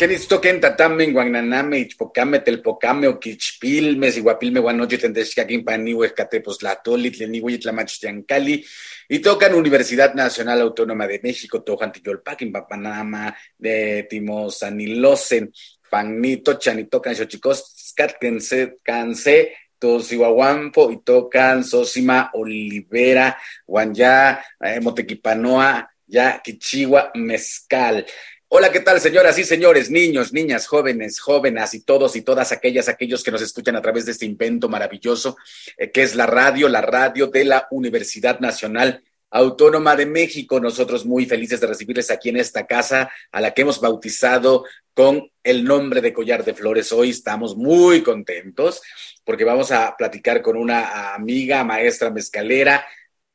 Kenitztoken tatame, guananame, ichpocame, telpocame, oquichpilme, siguapilme, guanoche, tendexcaquín, paniwe, escatepos, latoli, tleniwe, tlamachtiancali, y tocan Universidad Nacional Autónoma de México, Tojantiyolpaquin, Papanama, de Timosanilosen, Panito, Chanitocan, Xochicos, Canse, Canse, Tosihuahuampo, y tocan Sosima, Olivera, Guanyá, eh, Motequipanoa, ya Quichigua, Mezcal. Hola, ¿qué tal, señoras y señores, niños, niñas, jóvenes, jóvenes y todos y todas aquellas, aquellos que nos escuchan a través de este invento maravilloso eh, que es la radio, la radio de la Universidad Nacional Autónoma de México. Nosotros muy felices de recibirles aquí en esta casa a la que hemos bautizado con el nombre de Collar de Flores. Hoy estamos muy contentos porque vamos a platicar con una amiga, maestra mezcalera,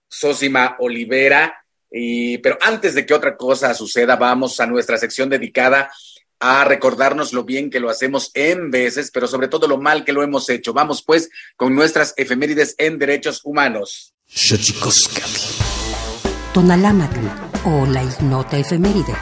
Sosima Olivera y, pero antes de que otra cosa suceda, vamos a nuestra sección dedicada a recordarnos lo bien que lo hacemos en veces, pero sobre todo lo mal que lo hemos hecho. Vamos pues con nuestras efemérides en derechos humanos. Tonalámatl o la ignota efeméride.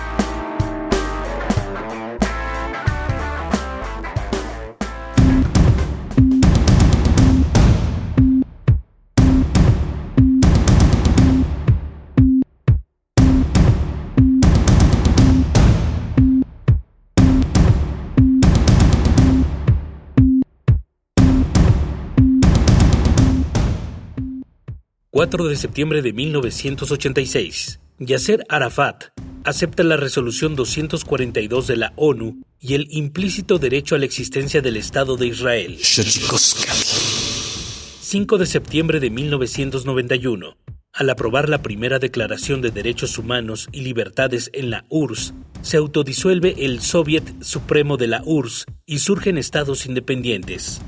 4 de septiembre de 1986, Yasser Arafat acepta la resolución 242 de la ONU y el implícito derecho a la existencia del Estado de Israel. 5 de septiembre de 1991, al aprobar la primera Declaración de Derechos Humanos y Libertades en la URSS, se autodisuelve el Soviet Supremo de la URSS y surgen estados independientes.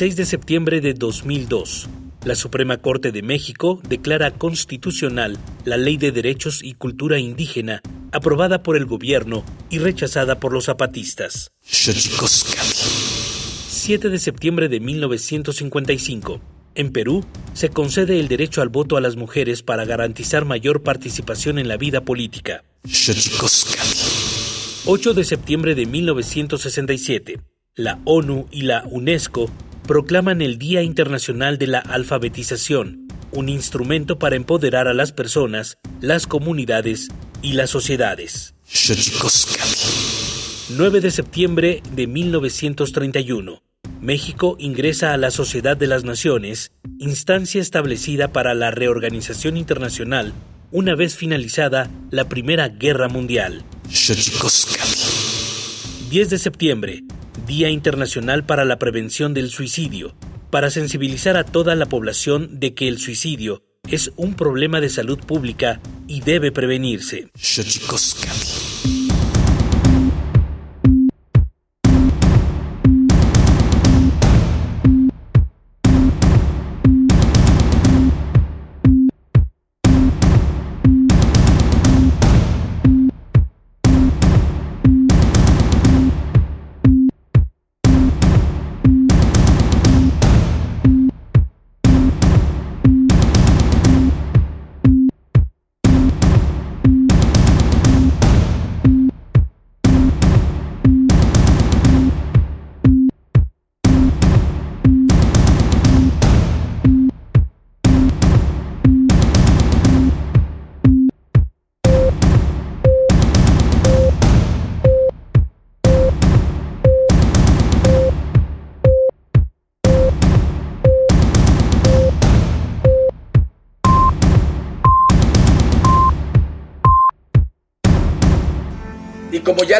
6 de septiembre de 2002, la Suprema Corte de México declara constitucional la Ley de Derechos y Cultura Indígena, aprobada por el gobierno y rechazada por los zapatistas. 7 de septiembre de 1955. En Perú, se concede el derecho al voto a las mujeres para garantizar mayor participación en la vida política. 8 de septiembre de 1967. La ONU y la UNESCO proclaman el Día Internacional de la Alfabetización, un instrumento para empoderar a las personas, las comunidades y las sociedades. 9 de septiembre de 1931. México ingresa a la Sociedad de las Naciones, instancia establecida para la reorganización internacional una vez finalizada la Primera Guerra Mundial. 10 de septiembre. Día Internacional para la Prevención del Suicidio, para sensibilizar a toda la población de que el suicidio es un problema de salud pública y debe prevenirse.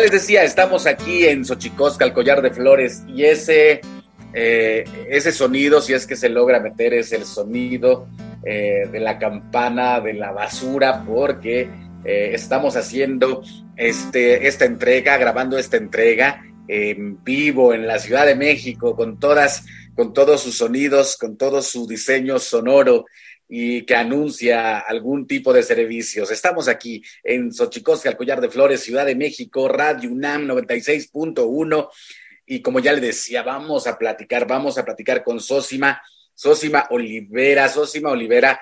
Les decía, estamos aquí en Xochicosca, el collar de flores, y ese, eh, ese sonido, si es que se logra meter, es el sonido eh, de la campana de la basura, porque eh, estamos haciendo este, esta entrega, grabando esta entrega en vivo en la Ciudad de México, con todas, con todos sus sonidos, con todo su diseño sonoro y que anuncia algún tipo de servicios. Estamos aquí en Xochicosca, el Collar de Flores, Ciudad de México, Radio UNAM 96.1. Y como ya le decía, vamos a platicar, vamos a platicar con Sósima, Sósima Olivera, Sósima Olivera,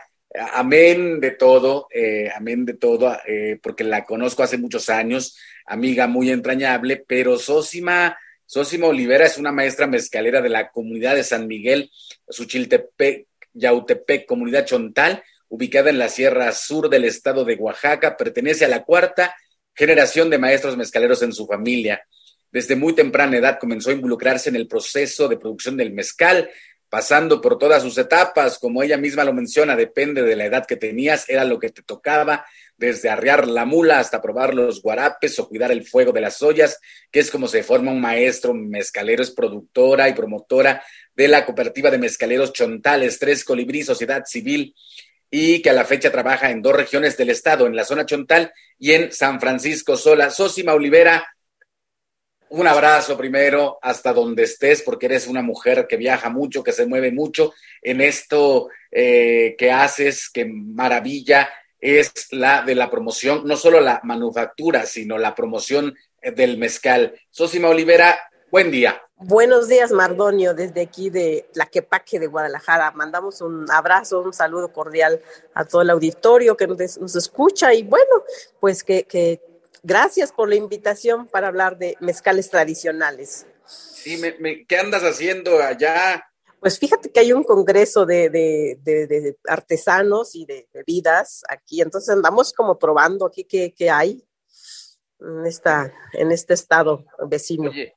amén de todo, eh, amén de todo, eh, porque la conozco hace muchos años, amiga muy entrañable, pero Sósima, Sósima Olivera es una maestra mezcalera de la comunidad de San Miguel, Suchiltepec, Yautepec, comunidad chontal, ubicada en la sierra sur del estado de Oaxaca, pertenece a la cuarta generación de maestros mezcaleros en su familia. Desde muy temprana edad comenzó a involucrarse en el proceso de producción del mezcal, pasando por todas sus etapas, como ella misma lo menciona, depende de la edad que tenías, era lo que te tocaba, desde arriar la mula hasta probar los guarapes o cuidar el fuego de las ollas, que es como se forma un maestro mezcalero, es productora y promotora de la cooperativa de mezcaleros Chontales, Tres Colibrí, Sociedad Civil, y que a la fecha trabaja en dos regiones del estado, en la zona Chontal y en San Francisco Sola. Sosima Olivera, un abrazo primero hasta donde estés, porque eres una mujer que viaja mucho, que se mueve mucho en esto eh, que haces, que maravilla es la de la promoción, no solo la manufactura, sino la promoción del mezcal. Sosima Olivera, buen día. Buenos días, Mardonio, desde aquí de Tlaquepaque de Guadalajara. Mandamos un abrazo, un saludo cordial a todo el auditorio que nos, escucha y bueno, pues que, que Gracias por la invitación para hablar de mezcales tradicionales. Sí, ¿qué andas haciendo allá? Pues fíjate que hay un congreso de, artesanos y de bebidas aquí, entonces andamos como probando aquí qué, hay en, esta, en este estado vecino. Oye,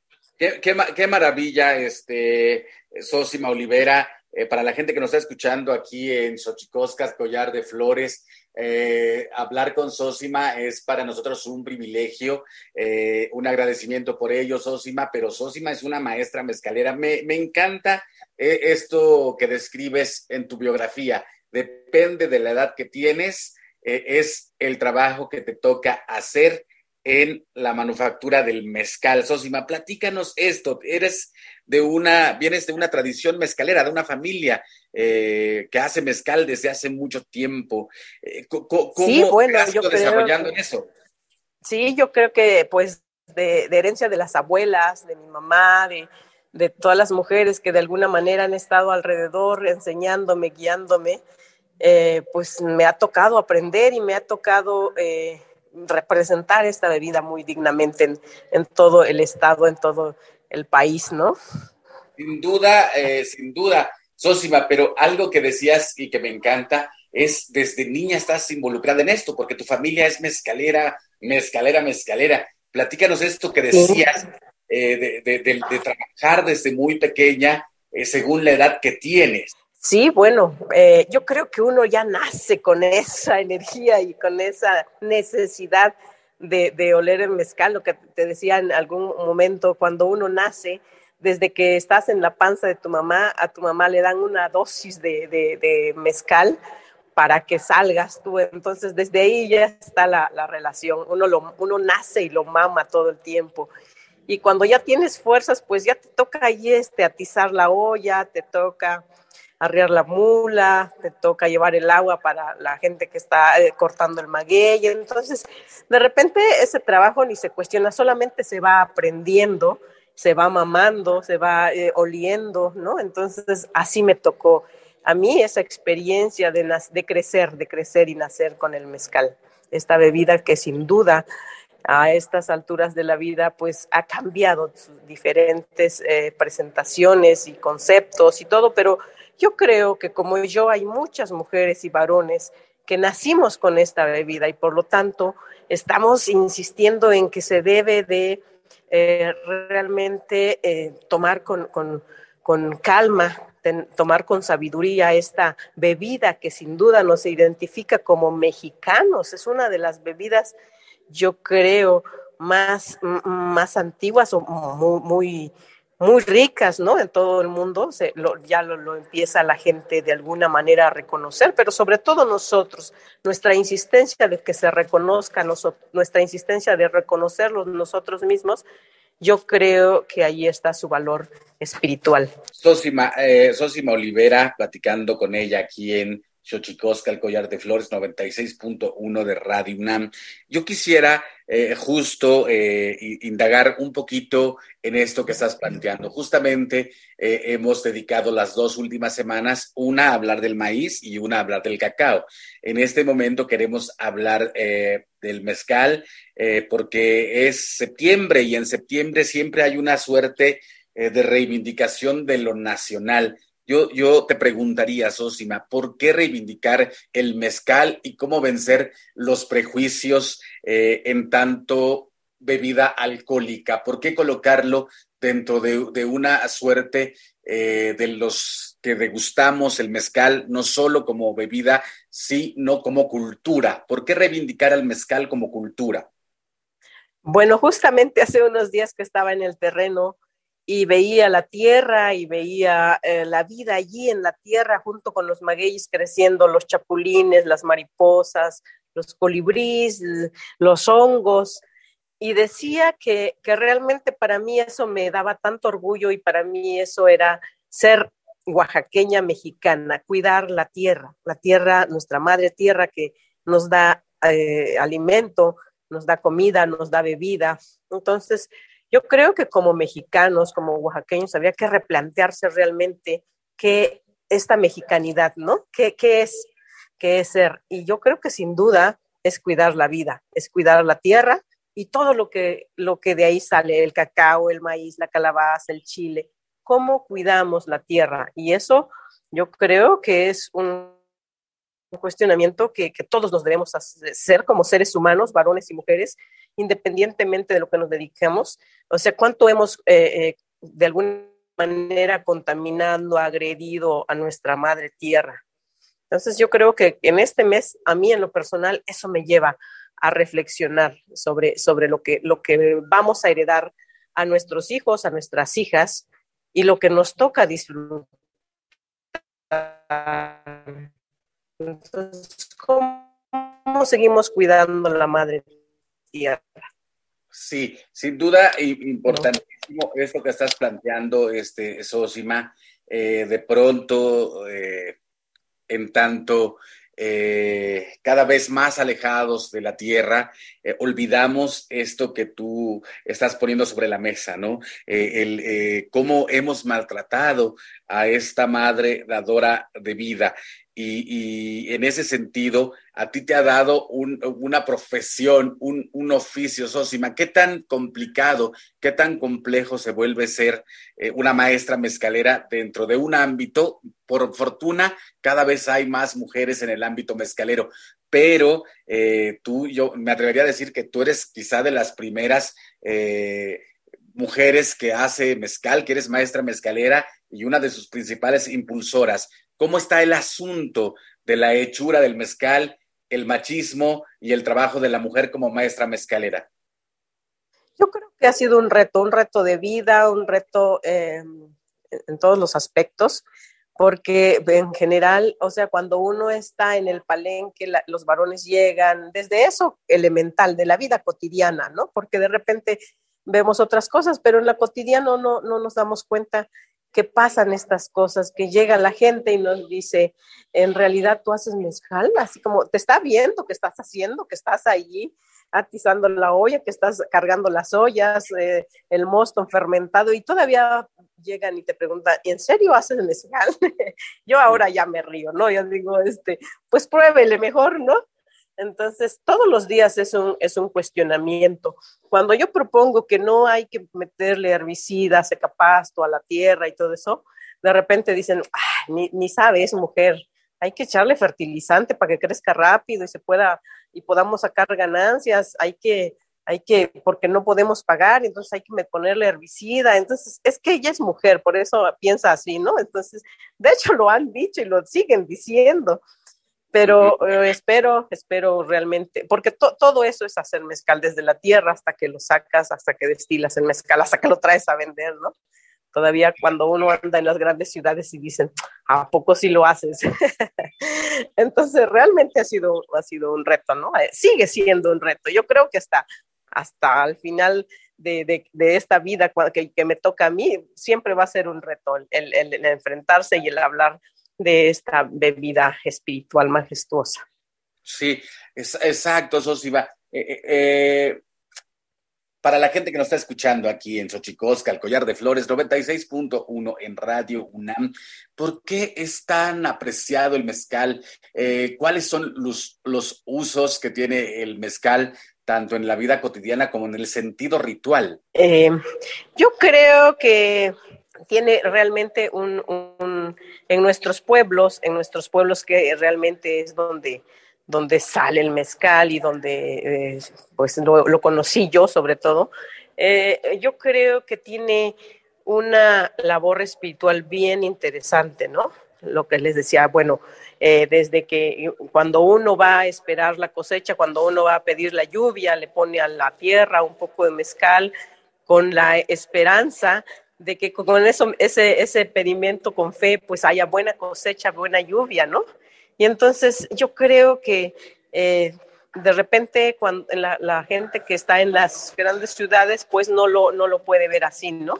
qué, maravilla, este, Sosima Olivera, eh, para la gente que nos está escuchando aquí en Xochicoscas, Collar de Flores, eh, hablar con Sosima es para nosotros un privilegio, eh, un agradecimiento por ello, Sosima, pero Sosima es una maestra mezcalera. Me, encanta eh, esto que describes en tu biografía. Depende de la edad que tienes, es el trabajo que te toca hacer en la manufactura del mezcal. Sosima, platícanos esto. Eres de una, vienes de una tradición mezcalera, de una familia eh, que hace mezcal desde hace mucho tiempo. Eh, ¿Cómo sí, bueno, yo desarrollando en eso? Sí, yo creo que pues de, herencia de las abuelas, de mi mamá, de, de, todas las mujeres que de alguna manera han estado alrededor enseñándome, guiándome, eh, pues me ha tocado aprender y me ha tocado representar esta bebida muy dignamente en, en todo el estado, en todo el país, ¿no? Sin duda, eh, sin duda, Sosima, pero algo que decías y que me encanta es desde niña estás involucrada en esto, porque tu familia es mezcalera, mezcalera, mezcalera. Platícanos esto que decías eh, de, trabajar desde muy pequeña eh, según la edad que tienes. Sí, bueno, yo creo que uno ya nace con esa energía y con esa necesidad de, oler el mezcal, lo que te decía en algún momento, cuando uno nace, desde que estás en la panza de tu mamá, a tu mamá le dan una dosis de, mezcal para que salgas tú. Entonces, desde ahí ya está la, relación. Uno, lo, uno nace y lo mama todo el tiempo. Y cuando ya tienes fuerzas, pues ya te toca ahí este, atizar la olla, te toca arriar la mula, te toca llevar el agua para la gente que está eh, cortando el maguey. Entonces, de repente ese trabajo ni se cuestiona, solamente se va aprendiendo, se va mamando, se va eh, oliendo, ¿no? Entonces, así me tocó a mí esa experiencia de, de crecer, de crecer y nacer con el mezcal, esta bebida que sin duda a estas alturas de la vida, pues ha cambiado sus diferentes eh, presentaciones y conceptos y todo, pero yo creo que como yo hay muchas mujeres y varones que nacimos con esta bebida y por lo tanto estamos insistiendo en que se debe de eh, realmente eh, tomar con, calma, tomar con sabiduría esta bebida que sin duda nos identifica como mexicanos. Es una de las bebidas, yo creo, más, más antiguas o muy ricas, ¿no? En todo el mundo, ya lo, empieza la gente de alguna manera a reconocer, pero sobre todo nosotros, nuestra insistencia de que se reconozca, nuestra insistencia de reconocerlos nosotros mismos, yo creo que ahí está su valor espiritual. Sosima, eh, Olivera, platicando con ella aquí en Xochicosca, el collar de flores, 96.1 de Radio UNAM. Yo quisiera eh, justo eh, indagar un poquito en esto que estás planteando. Justamente eh, hemos dedicado las dos últimas semanas, una a hablar del maíz y una a hablar del cacao. En este momento queremos hablar del mezcal porque es septiembre y en septiembre siempre hay una suerte de reivindicación de lo nacional yo, te preguntaría, Sosima, ¿por qué reivindicar el mezcal y cómo vencer los prejuicios eh, en tanto bebida alcohólica? ¿Por qué colocarlo dentro de, una suerte eh, de los que degustamos el mezcal, no solo como bebida, sino como cultura? ¿Por qué reivindicar al mezcal como cultura? Bueno, justamente hace unos días que estaba en el terreno y veía la tierra y veía eh, la vida allí en la tierra junto con los magueyes creciendo, los chapulines, las mariposas, los colibríes, los hongos. Y decía que, que realmente para mí eso me daba tanto orgullo y para mí eso era ser oaxaqueña mexicana, cuidar la tierra, la tierra, nuestra madre tierra que nos da eh, alimento, nos da comida, nos da bebida. Entonces, yo creo que como mexicanos, como oaxaqueños, había que replantearse realmente qué esta mexicanidad, ¿no? ¿Qué, es, qué es ser? Y yo creo que sin duda es cuidar la vida, es cuidar la tierra y todo lo que, lo que de ahí sale, el cacao, el maíz, la calabaza, el chile, cómo cuidamos la tierra. Y eso yo creo que es un cuestionamiento que, que todos nos debemos hacer como seres humanos, varones y mujeres, independientemente de lo que nos dediquemos. O sea, cuánto hemos eh, eh, de alguna manera contaminando, agredido a nuestra madre tierra. Entonces yo creo que en este mes, a mí en lo personal, eso me lleva a reflexionar sobre, sobre lo, que, lo que vamos a heredar a nuestros hijos, a nuestras hijas y lo que nos toca disfrutar. Entonces, ¿cómo seguimos cuidando la madre tierra. Sí, sin duda importantísimo esto que estás planteando, este, Sosima, eh, de pronto, eh, en tanto eh, cada vez más alejados de la tierra, olvidamos esto que tú estás poniendo sobre la mesa, ¿no? el, cómo hemos maltratado a esta madre dadora de vida. Y, en ese sentido, a ti te ha dado una profesión, un, oficio, Sosima. ¿Qué tan complicado, qué tan complejo se vuelve ser eh, una maestra mezcalera dentro de un ámbito? Por fortuna, cada vez hay más mujeres en el ámbito mezcalero, pero eh, tú, yo me atrevería a decir que tú eres quizá de las primeras eh, mujeres que hace mezcal, que eres maestra mezcalera y una de sus principales impulsoras. ¿Cómo está el asunto de la hechura del mezcal, el machismo y el trabajo de la mujer como maestra mezcalera? Yo creo que ha sido un reto, un reto de vida, un reto em, en todos los aspectos, porque en general, o sea, cuando uno está en el palenque, los varones llegan desde eso elemental de la vida cotidiana, ¿no? Porque de repente vemos otras cosas, pero en la cotidiana no, no nos damos cuenta que pasan estas cosas, que llega la gente y nos dice, en realidad tú haces mezcal, así como te está viendo que estás haciendo, que estás allí atizando la olla, que estás cargando las ollas, eh, el mosto fermentado y todavía llegan y te preguntan, ¿en serio haces mezcal? Yo ahora ya me río, ¿no? Yo digo, este, pues pruébele mejor, ¿no? Entonces, todos los días es un, es un cuestionamiento. Cuando yo propongo que no hay que meterle herbicidas, secapasto a la tierra y todo eso, de repente dicen, ni, ni sabe, mujer, hay que echarle fertilizante para que crezca rápido y se pueda, y podamos sacar ganancias, hay que, hay que, porque no podemos pagar, entonces hay que ponerle herbicida, entonces es que ella es mujer, por eso piensa así, ¿no? Entonces, de hecho lo han dicho y lo siguen diciendo pero eh, espero, espero realmente, porque todo eso es hacer mezcal desde la tierra hasta que lo sacas, hasta que destilas el mezcal, hasta que lo traes a vender, ¿no? Todavía cuando uno anda en las grandes ciudades y dicen, ¿a poco sí lo haces? Entonces, realmente ha sido, ha sido un reto, ¿no? Eh, sigue siendo un reto. Yo creo que hasta, hasta el final de, esta vida que, que, me toca a mí, siempre va a ser un reto el, el, enfrentarse y el hablar de esta bebida espiritual majestuosa. Sí, es, exacto, eso sí va. Eh, eh, para la gente que nos está escuchando aquí en Xochicosca, el Collar de Flores, 96.1 en Radio UNAM, ¿por qué es tan apreciado el mezcal? Eh, ¿Cuáles son los, los usos que tiene el mezcal tanto en la vida cotidiana como en el sentido ritual? Eh, yo creo que tiene realmente un, en nuestros pueblos, en nuestros pueblos que realmente es donde donde sale el mezcal y donde eh, pues lo, conocí yo sobre todo, eh, yo creo que tiene una labor espiritual bien interesante, ¿no? Lo que les decía, bueno, eh, desde que cuando uno va a esperar la cosecha, cuando uno va a pedir la lluvia, le pone a la tierra un poco de mezcal con la esperanza de que con eso, ese, ese pedimento con fe, pues haya buena cosecha, buena lluvia, ¿no? Y entonces yo creo que eh, de repente cuando la, gente que está en las grandes ciudades, pues no lo, no lo puede ver así, ¿no?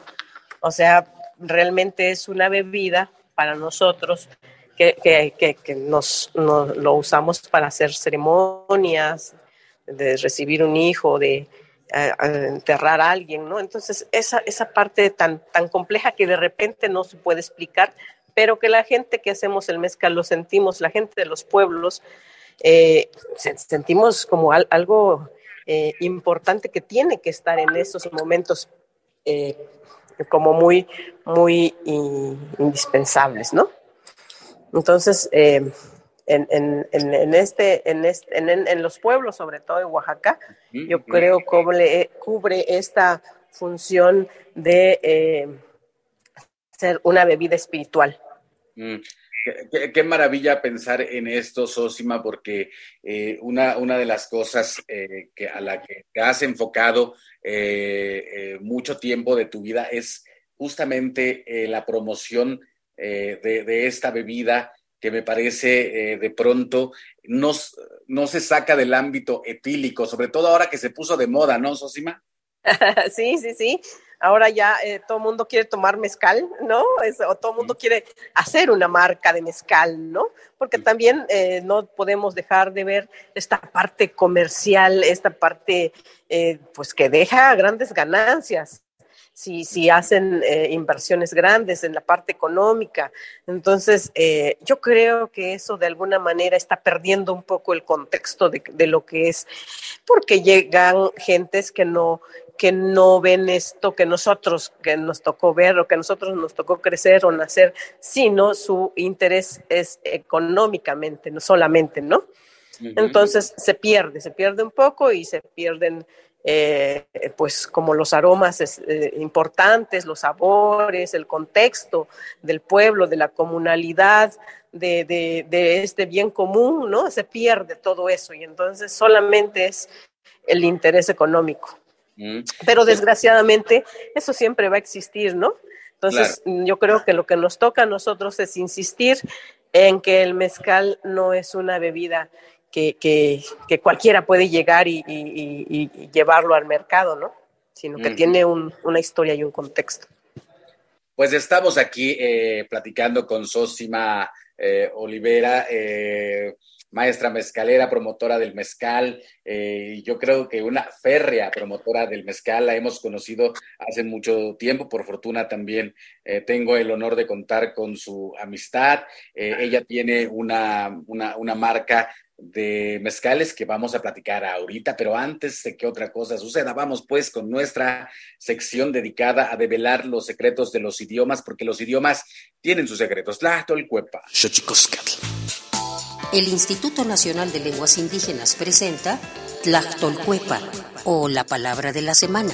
O sea, realmente es una bebida para nosotros que, que, que, nos, lo usamos para hacer ceremonias, de recibir un hijo, de enterrar a alguien, ¿no? Entonces, esa, esa parte tan, tan compleja que de repente no se puede explicar, pero que la gente que hacemos el mezcal lo sentimos, la gente de los pueblos, eh, sentimos como algo eh, importante que tiene que estar en esos momentos eh, como muy, muy indispensables, ¿no? Entonces, en, este, en, este, en, los pueblos, sobre todo en Oaxaca, yo creo que cubre esta función de ser una bebida espiritual. Mm, qué, maravilla pensar en esto, Sosima, porque eh, una, una, de las cosas eh, que, a la que te has enfocado eh, mucho tiempo de tu vida es justamente la promoción de, esta bebida que me parece de pronto no, no se saca del ámbito etílico, sobre todo ahora que se puso de moda, ¿no, Sosima? sí, sí, sí ahora ya eh, todo el mundo quiere tomar mezcal, ¿no? o todo el mundo quiere hacer una marca de mezcal, ¿no? Porque también eh, no podemos dejar de ver esta parte comercial, esta parte, eh, pues que deja grandes ganancias. Si, si hacen inversiones grandes en la parte económica. Entonces, yo creo que eso de alguna manera está perdiendo un poco el contexto de, de lo que es, porque llegan gentes que no, que no ven esto que nosotros, que nos tocó ver o que nosotros nos tocó crecer o nacer, sino su interés es económicamente, no solamente, ¿no? Entonces se pierde, se pierde un poco y se pierden, eh, pues, como los aromas eh, importantes, los sabores, el contexto del pueblo, de la comunalidad, de, de, de este bien común, ¿no? Se pierde todo eso y entonces solamente es el interés económico. Mm. Pero desgraciadamente eso siempre va a existir, ¿no? Entonces yo creo que lo que nos toca a nosotros es insistir en que el mezcal no es una bebida que, que, cualquiera puede llegar y, llevarlo al mercado, ¿no? Sino que tiene una historia y un contexto. Pues estamos aquí eh, platicando con Sosima eh, Olivera. Eh, maestra mezcalera, promotora del mezcal, eh, yo creo que una férrea promotora del mezcal, la hemos conocido hace mucho tiempo, por fortuna también eh, tengo el honor de contar con su amistad. Eh, ella tiene una, una, una marca de mezcales que vamos a platicar ahorita, pero antes de que otra cosa suceda, vamos pues con nuestra sección dedicada a develar los secretos de los idiomas, porque los idiomas tienen sus secretos. La Tolcuepa el Instituto Nacional de Lenguas Indígenas presenta Tlactolcuepa o la palabra de la semana.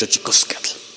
Me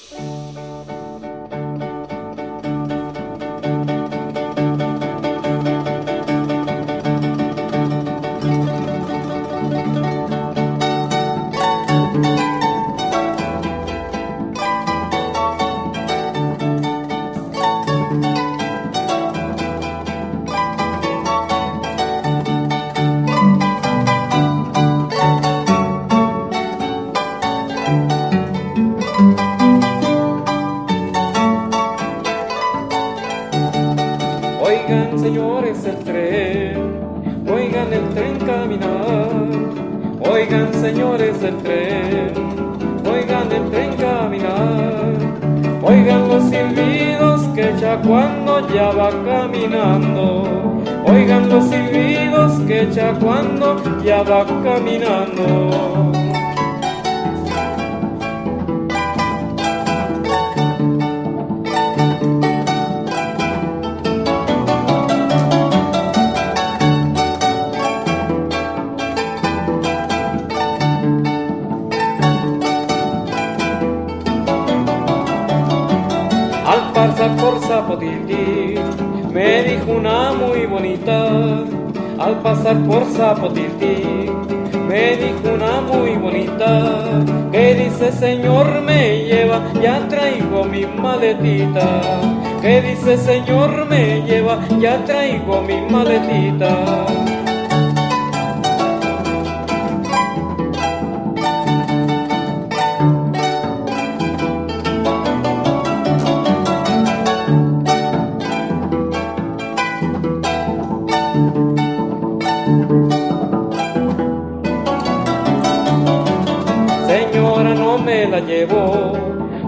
Señor me lleva, ya traigo mi maletita.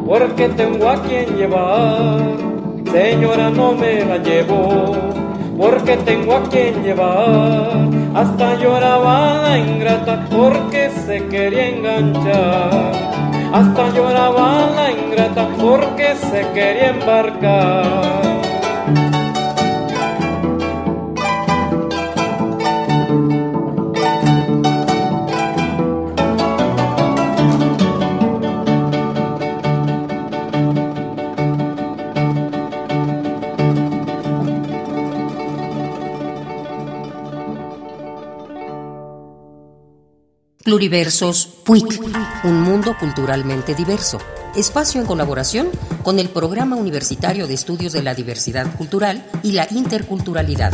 porque tengo a quien llevar. Señora, no me la llevo, porque tengo a quien llevar. Hasta lloraba la ingrata porque se quería enganchar. Hasta lloraba la ingrata porque se quería embarcar. Pluriversos PUIC, un mundo culturalmente diverso. Espacio en colaboración con el Programa Universitario de Estudios de la Diversidad Cultural y la Interculturalidad.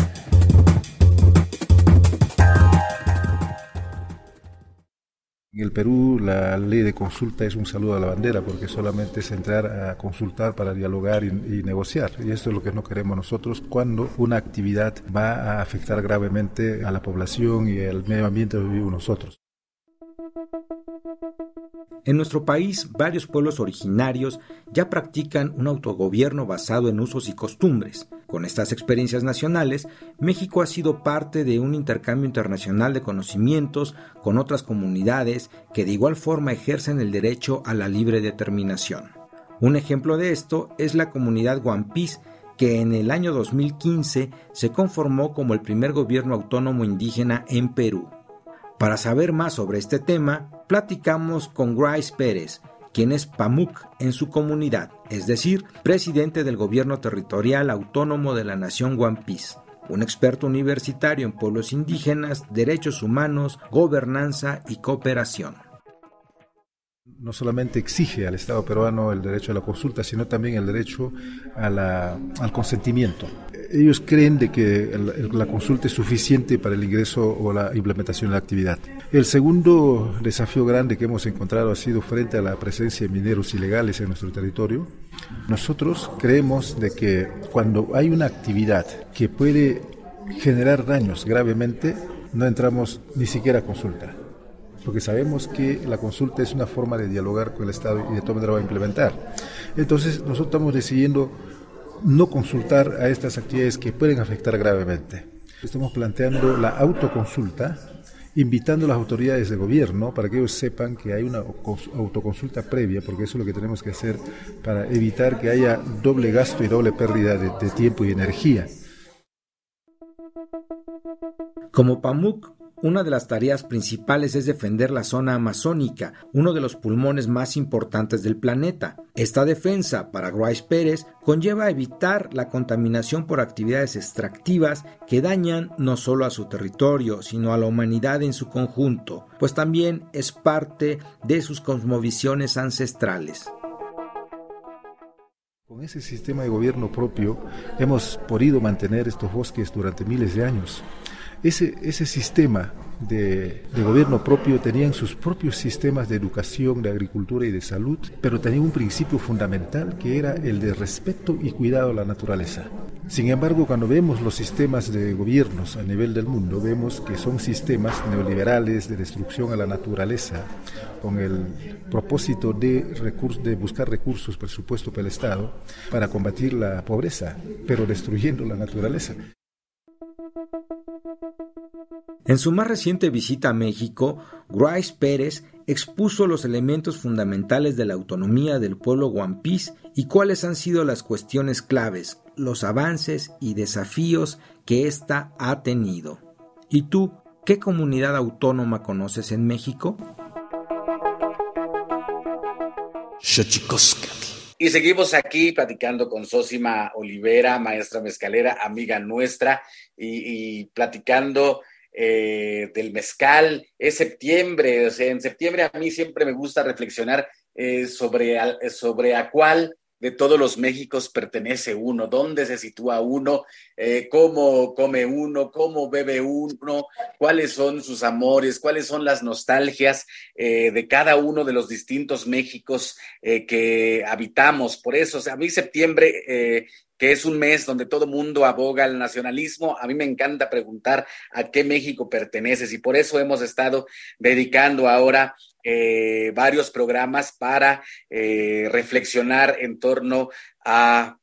En el Perú la ley de consulta es un saludo a la bandera porque solamente es entrar a consultar para dialogar y, y, negociar. Y esto es lo que no queremos nosotros cuando una actividad va a afectar gravemente a la población y al medio ambiente donde vivimos nosotros. En nuestro país, varios pueblos originarios ya practican un autogobierno basado en usos y costumbres. Con estas experiencias nacionales, México ha sido parte de un intercambio internacional de conocimientos con otras comunidades que de igual forma ejercen el derecho a la libre determinación. Un ejemplo de esto es la comunidad Guampís, que en el año 2015 se conformó como el primer gobierno autónomo indígena en Perú. Para saber más sobre este tema, platicamos con Grace Pérez, quien es PAMUC en su comunidad, es decir, presidente del gobierno territorial autónomo de la nación One un experto universitario en pueblos indígenas, derechos humanos, gobernanza y cooperación no solamente exige al Estado peruano el derecho a la consulta, sino también el derecho al consentimiento. Ellos creen de que la consulta es suficiente para el ingreso o la implementación de la actividad. El segundo desafío grande que hemos encontrado ha sido frente a la presencia de mineros ilegales en nuestro territorio. Nosotros creemos de que cuando hay una actividad que puede generar daños gravemente, no entramos ni siquiera a consulta porque sabemos que la consulta es una forma de dialogar con el Estado y de todas maneras va a implementar. Entonces, nosotros estamos decidiendo no consultar a estas actividades que pueden afectar gravemente. Estamos planteando la autoconsulta, invitando a las autoridades de gobierno para que ellos sepan que hay una autoconsulta previa, porque eso es lo que tenemos que hacer para evitar que haya doble gasto y doble pérdida de, tiempo y energía. Como PAMUC una de las tareas principales es defender la zona amazónica, uno de los pulmones más importantes del planeta. Esta defensa, para Grace Pérez, conlleva evitar la contaminación por actividades extractivas que dañan no solo a su territorio, sino a la humanidad en su conjunto, pues también es parte de sus cosmovisiones ancestrales. Con ese sistema de gobierno propio hemos podido mantener estos bosques durante miles de años. Ese, ese sistema de, gobierno propio tenían sus propios sistemas de educación, de agricultura y de salud, pero tenían un principio fundamental que era el de respeto y cuidado a la naturaleza. Sin embargo, cuando vemos los sistemas de gobiernos a nivel del mundo, vemos que son sistemas neoliberales de destrucción a la naturaleza, con el propósito de, de buscar recursos, presupuesto para el Estado, para combatir la pobreza, pero destruyendo la naturaleza. En su más reciente visita a México, Grace Pérez expuso los elementos fundamentales de la autonomía del pueblo guampís y cuáles han sido las cuestiones claves, los avances y desafíos que ésta ha tenido. ¿Y tú, qué comunidad autónoma conoces en México? Y seguimos aquí platicando con Sosima Olivera, maestra mezcalera, amiga nuestra, y, platicando eh, del mezcal. Es septiembre, o sea, en septiembre a mí siempre me gusta reflexionar eh, sobre, sobre a cuál de todos los Méxicos pertenece uno, dónde se sitúa uno, eh, cómo come uno, cómo bebe uno, cuáles son sus amores, cuáles son las nostalgias eh, de cada uno de los distintos Méxicos eh, que habitamos. Por eso, a mí septiembre que es un mes donde todo mundo aboga al nacionalismo, a mí me encanta preguntar a qué México perteneces y por eso hemos estado dedicando ahora eh, varios programas para eh, reflexionar en torno a,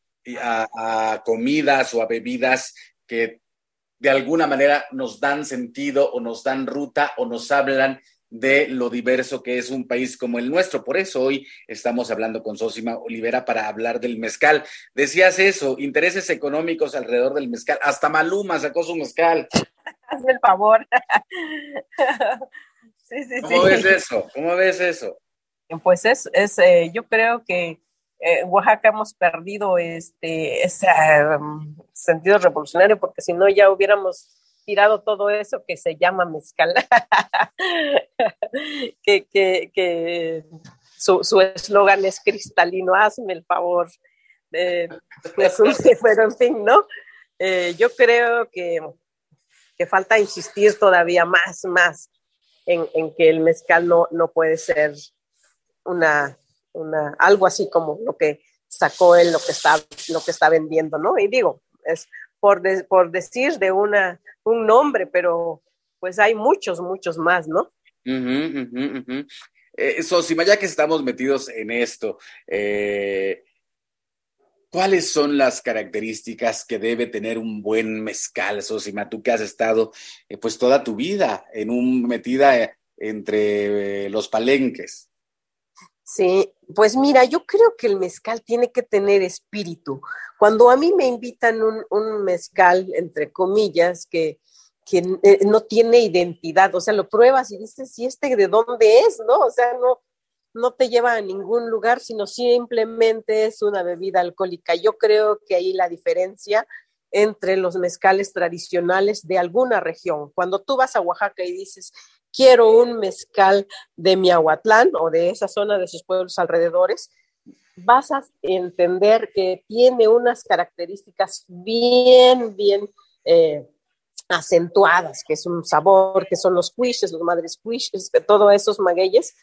comidas o a bebidas que de alguna manera nos dan sentido o nos dan ruta o nos hablan de lo diverso que es un país como el nuestro. Por eso hoy estamos hablando con Sosima Olivera para hablar del mezcal. Decías eso, intereses económicos alrededor del mezcal. Hasta Maluma sacó su mezcal. Hazme el favor. ¿Cómo ves eso? ¿Cómo ves eso? Pues es, es eh, yo creo que en eh, Oaxaca hemos perdido este ese um, sentido revolucionario porque si no ya hubiéramos tirado todo eso que se llama mezcal. que, que, su eslogan es cristalino, hazme el favor. pero en fin, ¿no? Eh, yo creo que, que, falta insistir todavía más, más en, en que el mezcal no, no puede ser una, una, algo así como lo que sacó él, lo que está, lo que está vendiendo, ¿no? Y digo, es por, por decir de una, un nombre, pero pues hay muchos, muchos más, ¿no? Eh, Sosima, ya que estamos metidos en esto, eh, ¿cuáles son las características que debe tener un buen mezcal, Sosima? Tú que has estado eh, pues toda tu vida en un metida entre los palenques. Sí, pues mira, yo creo que el mezcal tiene que tener espíritu. Cuando a mí me invitan un, un mezcal, entre comillas, que, que eh, no tiene identidad, o sea, lo pruebas y dices, ¿y este de dónde es? ¿No? O sea, no, no te lleva a ningún lugar, sino simplemente es una bebida alcohólica. Yo creo que ahí la diferencia entre los mezcales tradicionales de alguna región. Cuando tú vas a Oaxaca y dices, quiero un mezcal de Miahuatlán o de esa zona de sus pueblos alrededores, vas a entender que tiene unas características bien, bien eh, acentuadas, que es un sabor, que son los cuiches, los madres cuiches, todos esos magueyes,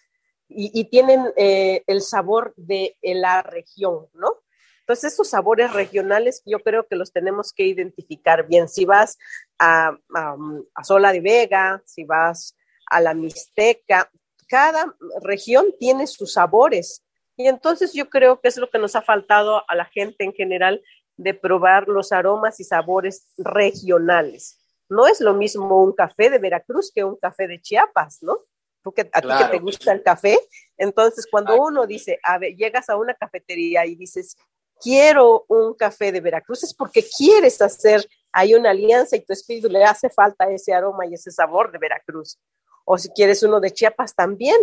y, tienen eh, el sabor de la región, ¿no? Entonces, esos sabores regionales yo creo que los tenemos que identificar bien. Si vas a, a, Sola de Vega, si vas a la Mixteca, cada región tiene sus sabores. Y entonces yo creo que es lo que nos ha faltado a la gente en general de probar los aromas y sabores regionales. No es lo mismo un café de Veracruz que un café de Chiapas, ¿no? Porque a ti que te gusta el café, entonces cuando uno dice, a ver, llegas a una cafetería y dices, quiero un café de Veracruz, es porque quieres hacer, hay una alianza y tu espíritu le hace falta ese aroma y ese sabor de Veracruz. O si quieres uno de Chiapas también,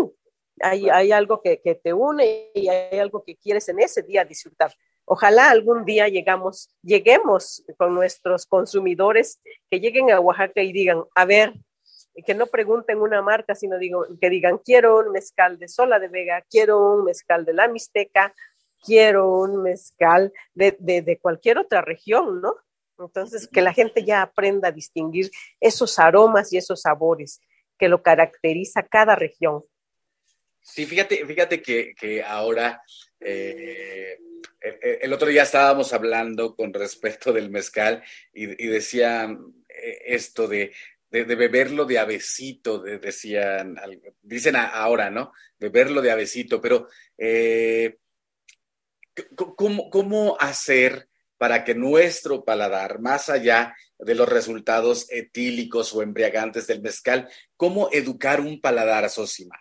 hay, hay algo que, que, te une y hay algo que quieres en ese día disfrutar. Ojalá algún día llegamos, lleguemos con nuestros consumidores que lleguen a Oaxaca y digan, a ver, que no pregunten una marca, sino digo, que digan, quiero un mezcal de Sola de Vega, quiero un mezcal de la Mixteca, quiero un mezcal de, de, cualquier otra región, ¿no? Entonces, que la gente ya aprenda a distinguir esos aromas y esos sabores que lo caracteriza cada región. Sí, fíjate, fíjate que, que ahora eh, eh, el otro día estábamos hablando con respecto del mezcal y, decían eh, esto de, beberlo de avecito, decían, dicen ahora, ¿no? Beberlo de avecito, pero ¿cómo, hacer para que nuestro paladar, más allá de los resultados etílicos o embriagantes del mezcal, cómo educar un paladar, Sosima?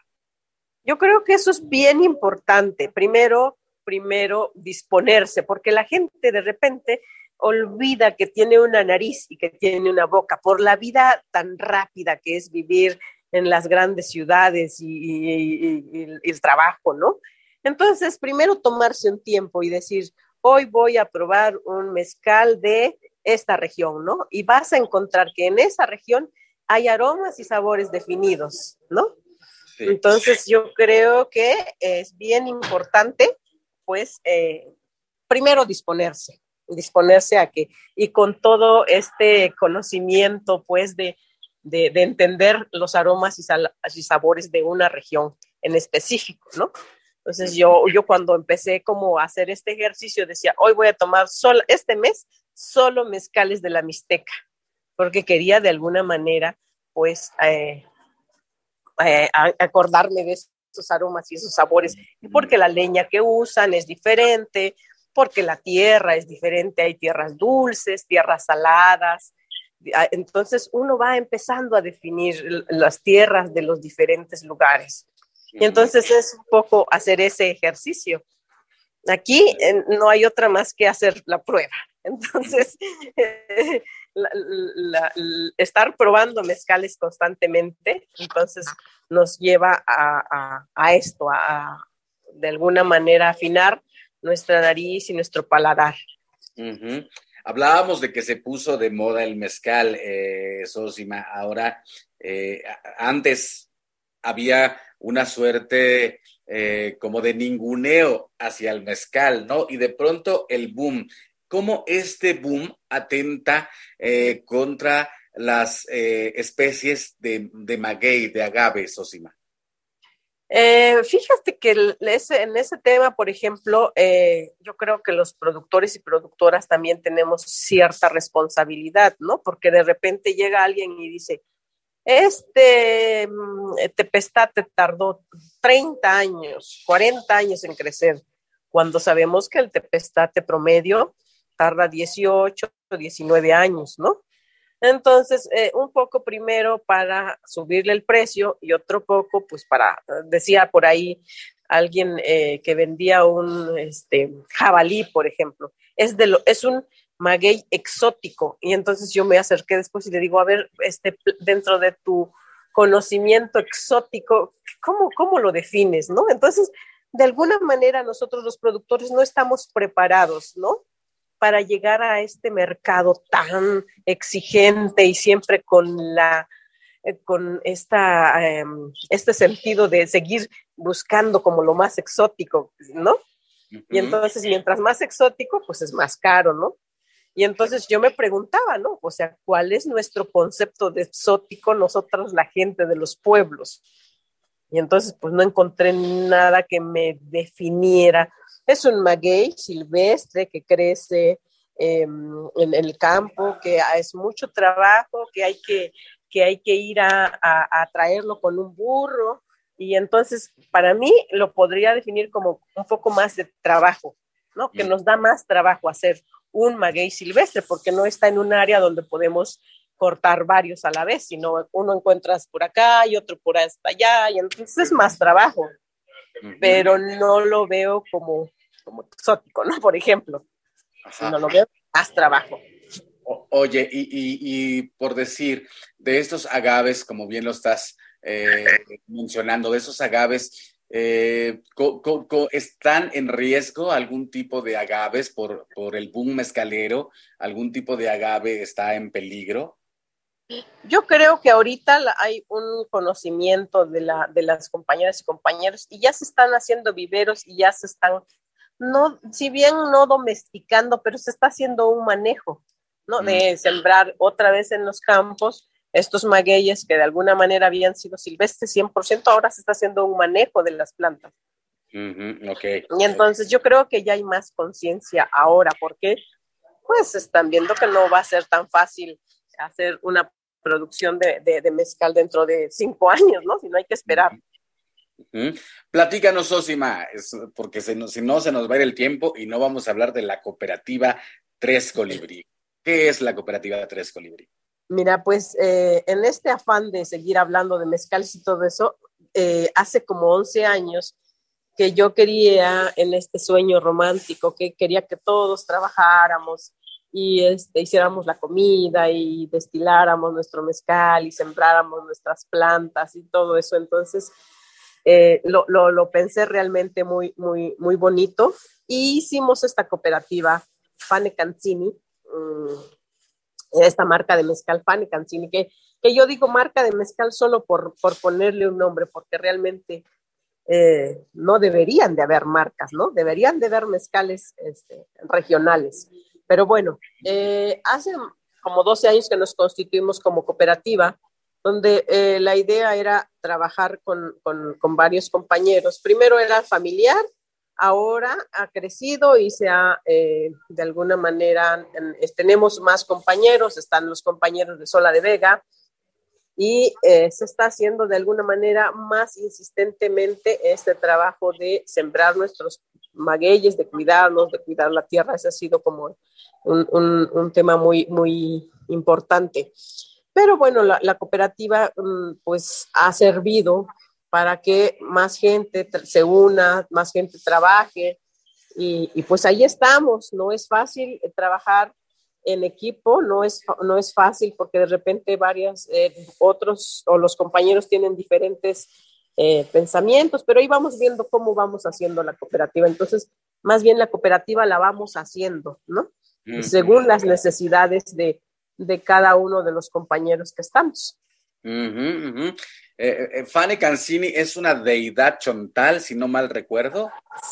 Yo creo que eso es bien importante. Primero, primero disponerse, porque la gente de repente olvida que tiene una nariz y que tiene una boca por la vida tan rápida que es vivir en las grandes ciudades y, el trabajo, ¿no? Entonces, primero tomarse un tiempo y decir, hoy voy a probar un mezcal de esta región, ¿no? Y vas a encontrar que en esa región hay aromas y sabores definidos, ¿no? Entonces, yo creo que es bien importante pues, eh, primero disponerse, disponerse a que, y con todo este conocimiento, pues, de, de, entender los aromas y, sabores de una región en específico, ¿no? Entonces yo, yo cuando empecé como a hacer este ejercicio decía, hoy voy a tomar solo, este mes solo mezcales de la Mixteca, porque quería de alguna manera, pues, eh, eh, acordarme de esos aromas y esos sabores, porque la leña que usan es diferente, porque la tierra es diferente, hay tierras dulces, tierras saladas. Ah, entonces uno va empezando a definir las tierras de los diferentes lugares. Y entonces es un poco hacer ese ejercicio. Aquí no hay otra más que hacer la prueba. Entonces, estar probando mezcales constantemente, entonces nos lleva a, esto, a, de alguna manera afinar nuestra nariz y nuestro paladar. Hablábamos de que se puso de moda el mezcal, eh, Sosima. Ahora, eh, antes había una suerte eh, como de ninguneo hacia el mezcal, ¿no? Y de pronto el boom. ¿Cómo este boom atenta eh, contra las eh, especies de, de, maguey, de agave, Sosima? Eh, fíjate que en ese tema, por ejemplo, yo creo que los productores y productoras también tenemos cierta responsabilidad, ¿no? Porque de repente llega alguien y dice, este mm, tepestate tardó 30 años, 40 años en crecer, cuando sabemos que el tepestate promedio tarda 18 o 19 años, ¿no? Entonces, eh, un poco primero para subirle el precio y otro poco, pues para, decía por ahí alguien eh, que vendía un este, jabalí, por ejemplo, es, de lo, es un maguey exótico. Y entonces yo me acerqué después y le digo, a ver, este, dentro de tu conocimiento exótico, ¿cómo, cómo lo defines, no? Entonces, de alguna manera nosotros los productores no estamos preparados, ¿no? Para llegar a este mercado tan exigente y siempre con la eh, con esta, em, este sentido de seguir buscando como lo más exótico, ¿no? Y entonces, mientras más exótico, pues es más caro, ¿no? Y entonces yo me preguntaba, ¿no? O sea, ¿cuál es nuestro concepto de exótico nosotros, la gente de los pueblos? Y entonces, pues no encontré nada que me definiera. Es un maguey silvestre que crece em, en el campo, que es mucho trabajo, que hay que, que, hay que ir a, a traerlo con un burro. Y entonces, para mí, lo podría definir como un poco más de trabajo, ¿no? Que mm. nos da más trabajo hacer un maguey silvestre, porque no está en un área donde podemos cortar varios a la vez, sino uno encuentras por acá y otro por hasta allá, y entonces es más trabajo, pero no lo veo como, como exótico, ¿no? Por ejemplo, no lo veo más trabajo. oye, y, por decir, de estos agaves, como bien lo estás eh, mencionando, de esos agaves, eh, ¿Están en riesgo algún tipo de agaves por, por el boom mezcalero? ¿Algún tipo de agave está en peligro? Yo creo que ahorita hay un conocimiento de, la, de las compañeras y compañeros y ya se están haciendo viveros y ya se están, no, si bien no domesticando, pero se está haciendo un manejo, ¿no? De mm. sembrar otra vez en los campos estos magueyes que de alguna manera habían sido silvestres 100%, ahora se está haciendo un manejo de las plantas. Y entonces yo creo que ya hay más conciencia ahora, porque pues están viendo que no va a ser tan fácil hacer una producción de, de, mezcal dentro de cinco años, ¿no? Si no hay que esperar. Platícanos, Osima, porque si no se nos va a ir el tiempo y no vamos a hablar de la cooperativa Tres Colibrí. ¿Qué es la cooperativa Tres Colibrí? Mira, pues eh, en este afán de seguir hablando de mezcales y todo eso, eh, hace como 11 años que yo quería en este sueño romántico, que quería que todos trabajáramos y este, hiciéramos la comida y destiláramos nuestro mezcal y sembráramos nuestras plantas y todo eso. Entonces, eh, lo, lo, pensé realmente muy, muy, muy bonito y hicimos esta cooperativa, Fane Cancini, mm, esta marca de mezcal Fane Cancini, que, que yo digo marca de mezcal solo por, por ponerle un nombre, porque realmente eh, no deberían de haber marcas, ¿no? Deberían de haber mezcales este, regionales. Pero bueno, eh, hace como 12 años que nos constituimos como cooperativa, donde eh, la idea era trabajar con, con, varios compañeros. Primero era familiar, ahora ha crecido y se ha, eh, de alguna manera, tenemos más compañeros, están los compañeros de Sola de Vega, y se está haciendo de alguna manera más insistentemente este trabajo de sembrar nuestros magueyes, de cuidarlos, de cuidar la tierra. Ese ha sido como un, tema muy, muy importante. Pero bueno, la, cooperativa mm, pues ha servido para que más gente se una, más gente trabaje y, pues ahí estamos. No es fácil trabajar en equipo, no es, no es fácil porque de repente varios eh, otros o los compañeros tienen diferentes eh, pensamientos, pero ahí vamos viendo cómo vamos haciendo la cooperativa. Entonces, más bien la cooperativa la vamos haciendo, ¿no? según las necesidades de, cada uno de los compañeros que estamos. Uh Fanny Cancini es una deidad chontal, si no mal recuerdo.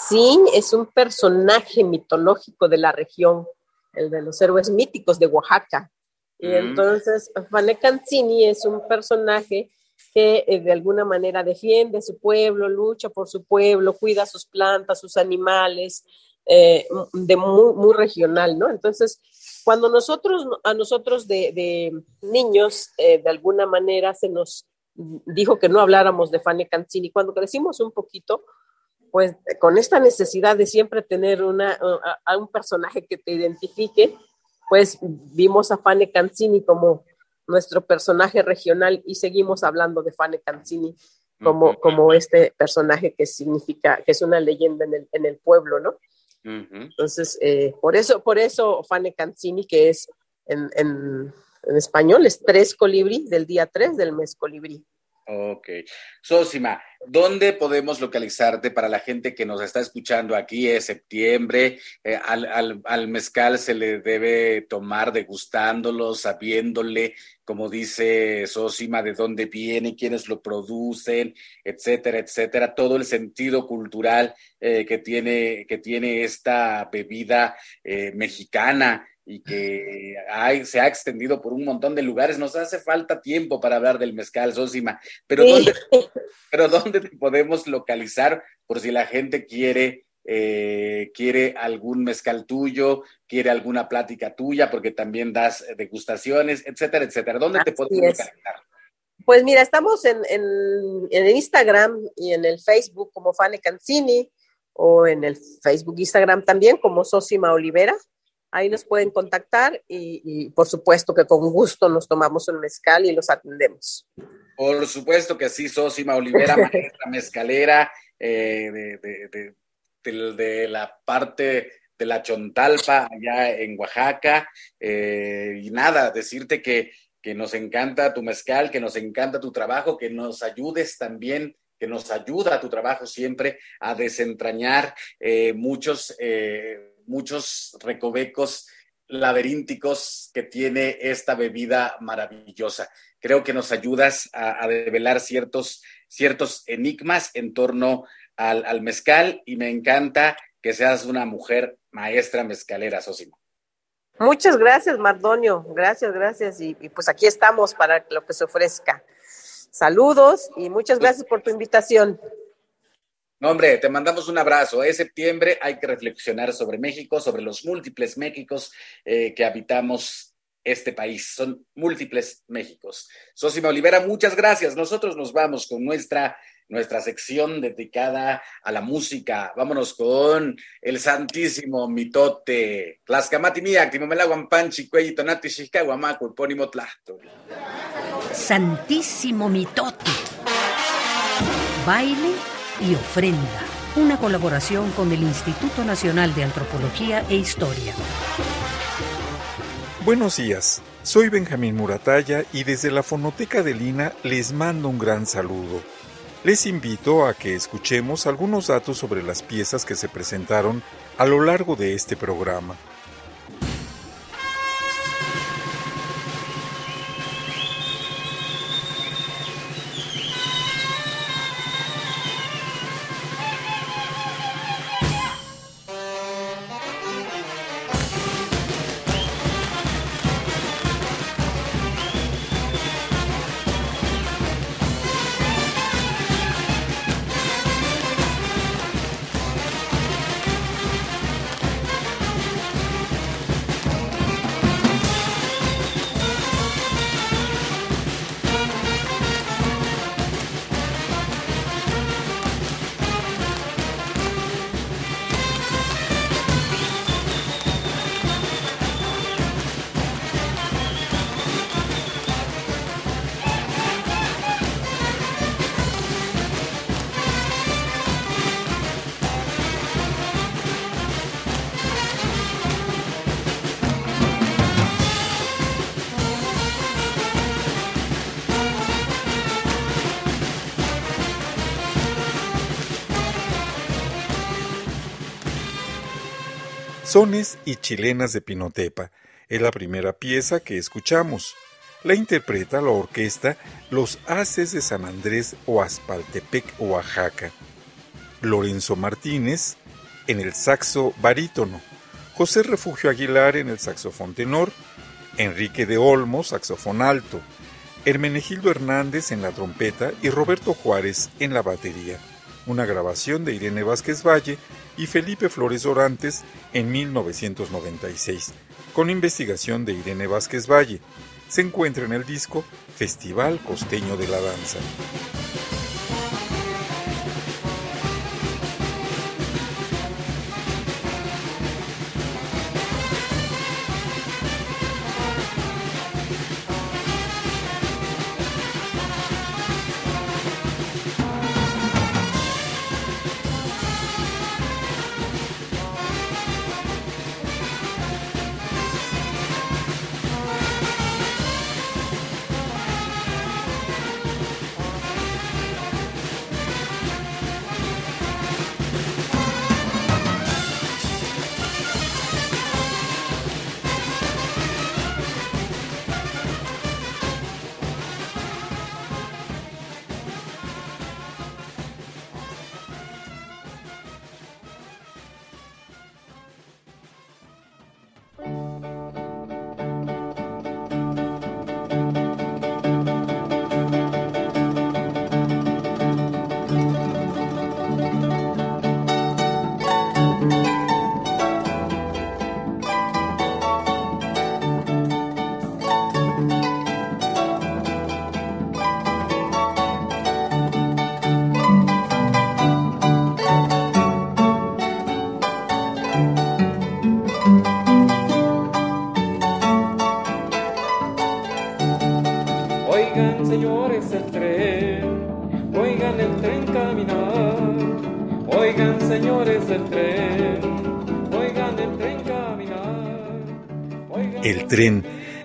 Sí, es un personaje mitológico de la región, el de los héroes míticos de Oaxaca. Y entonces, Fanny Cancini es un personaje que de alguna manera defiende su pueblo, lucha por su pueblo, cuida sus plantas, sus animales, eh, de muy, regional, ¿no? Entonces, cuando nosotros, a nosotros de, niños, eh, de alguna manera se nos dijo que no habláramos de Fanny Cancini, cuando crecimos un poquito, pues con esta necesidad de siempre tener una, a, un personaje que te identifique, pues vimos a Fanny Cancini como nuestro personaje regional y seguimos hablando de Fanny Cancini como, como este personaje que significa, que es una leyenda en el, en el pueblo, ¿no? Entonces, eh, por eso, por eso Fane Cancini, que es en, en, español, es tres colibrí del día 3 del mes colibrí. Ok. Sosima, ¿dónde podemos localizarte para la gente que nos está escuchando aquí? Es septiembre, eh, al, mezcal se le debe tomar degustándolo, sabiéndole, como dice Sosima, de dónde viene, quiénes lo producen, etcétera, etcétera. Todo el sentido cultural eh, que, tiene, que tiene esta bebida eh, mexicana y que se ha extendido por un montón de lugares. Nos hace falta tiempo para hablar del mezcal, Sosima, pero, ¿dónde, pero ¿dónde te podemos localizar por si la gente quiere, eh, quiere algún mezcal tuyo, quiere alguna plática tuya, porque también das degustaciones, etcétera, etcétera? ¿Dónde te podemos localizar? Pues mira, estamos en, en, en, Instagram y en el Facebook como Fane Cancini o en el Facebook, Instagram también como Sosima Olivera. Ahí nos pueden contactar y, por supuesto que con gusto nos tomamos un mezcal y los atendemos. Por supuesto que sí, Sosima Olivera, maestra mezcalera eh, de, de, la parte de la Chontalpa, allá en Oaxaca. Eh, y nada, decirte que, que nos encanta tu mezcal, que nos encanta tu trabajo, que nos ayudes también que nos ayuda tu trabajo siempre a desentrañar eh, muchos muchos recovecos laberínticos que tiene esta bebida maravillosa. Creo que nos ayudas a, develar ciertos, ciertos enigmas en torno al, mezcal y me encanta que seas una mujer maestra mezcalera, Sosimo. Muchas gracias, Mardonio. Gracias, gracias. Y, y, pues aquí estamos para lo que se ofrezca. Saludos y muchas gracias por tu invitación. No, hombre, te mandamos un abrazo. Es septiembre, hay que reflexionar sobre México, sobre los múltiples Méxicos eh, que habitamos este país. Son múltiples Méxicos. Sosima Olivera, muchas gracias. Nosotros nos vamos con nuestra, nuestra sección dedicada a la música. Vámonos con el santísimo mitote. Tlaxcamati mía, Panchi, Tonati, Epónimo Santísimo mitote. Baile y ofrenda, una colaboración con el Instituto Nacional de Antropología e Historia. Buenos días, soy Benjamín Murataya y desde la Fonoteca de Lina les mando un gran saludo. Les invito a que escuchemos algunos datos sobre las piezas que se presentaron a lo largo de este programa. Sones y Chilenas de Pinotepa. Es la primera pieza que escuchamos. La interpreta la orquesta Los Haces de San Andrés Oaxpaltepec, Oaxaca. Lorenzo Martínez en el saxo barítono, José Refugio Aguilar en el saxofón tenor, Enrique de Olmo, saxofón alto, Hermenegildo Hernández en la trompeta y Roberto Juárez en la batería una grabación de Irene Vázquez Valle y Felipe Flores Orantes en 1996, con investigación de Irene Vázquez Valle. Se encuentra en el disco Festival Costeño de la Danza.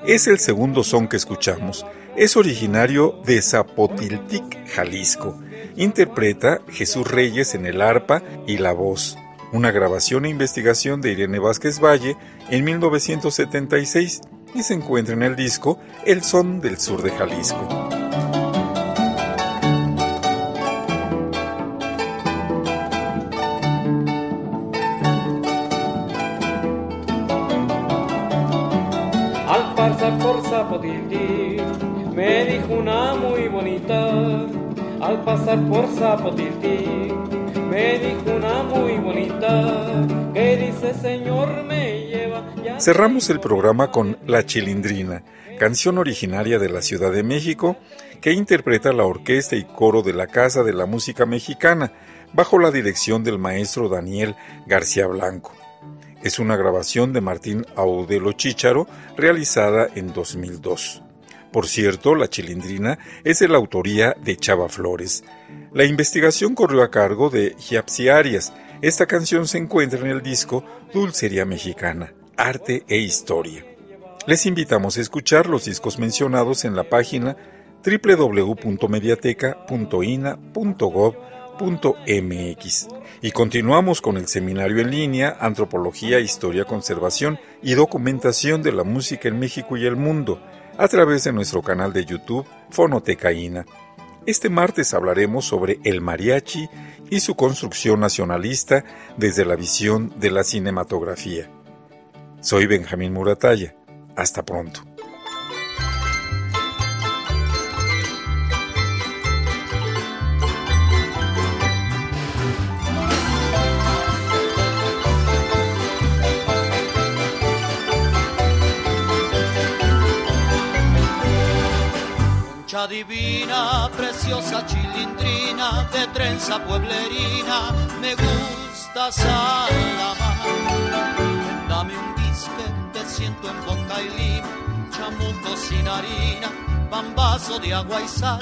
Es el segundo son que escuchamos. Es originario de Zapotiltic, Jalisco. Interpreta Jesús Reyes en el arpa y la voz. Una grabación e investigación de Irene Vázquez Valle en 1976 y se encuentra en el disco El Son del Sur de Jalisco. Pasar por Zapotiltic me dijo una muy bonita que dice Señor me lleva. Cerramos el programa con La Chilindrina, canción originaria de la Ciudad de México que interpreta la orquesta y coro de la Casa de la Música Mexicana bajo la dirección del maestro Daniel García Blanco. Es una grabación de Martín Audelo Chícharo realizada en 2002. Por cierto, La Chilindrina es de la autoría de Chava Flores. La investigación corrió a cargo de Giapsi Arias. Esta canción se encuentra en el disco Dulcería Mexicana, Arte e Historia. Les invitamos a escuchar los discos mencionados en la página www.mediateca.ina.gov.mx. Y continuamos con el seminario en línea Antropología, Historia, Conservación y Documentación de la Música en México y el Mundo a través de nuestro canal de YouTube Fonotecaína. Este martes hablaremos sobre el mariachi y su construcción nacionalista desde la visión de la cinematografía. Soy Benjamín Murataya. Hasta pronto. Divina, preciosa chilindrina, de trenza pueblerina, me gusta Salamar. Dame un disque, te siento en boca y lima, chamuco sin harina, bambazo de agua y sal.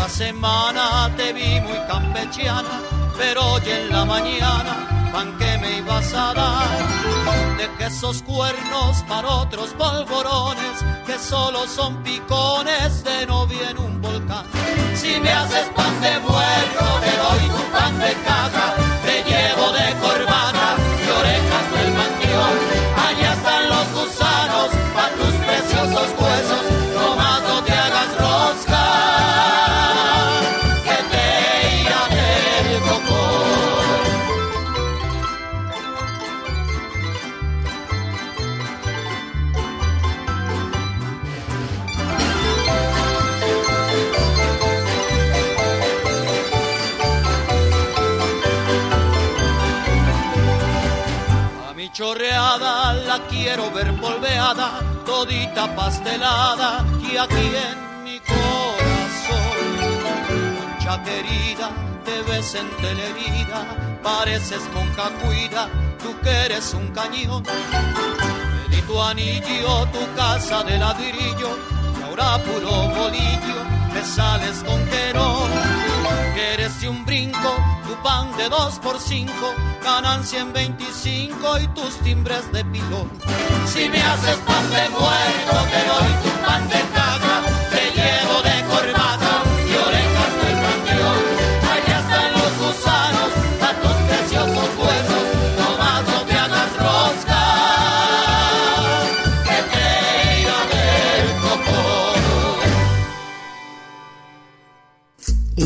Otra semana te vi muy campechiana, pero hoy en la mañana pan que me ibas a dar. Deje esos cuernos para otros polvorones que solo son picones de novia en un volcán. Si me haces pan de muerto, te doy tu pan de caja, te llevo de corbata todita pastelada y aquí en mi corazón. Concha querida, te ves televida, pareces monja cuida, tú que eres un cañón. Te tu anillo, tu casa de ladrillo, y ahora puro bolillo, me sales con que no. Que eres de un brinco, tu pan de dos por cinco, ganancia en 25 y tus timbres de pilón. Si me haces pan de muerto, te doy tu pan de caja,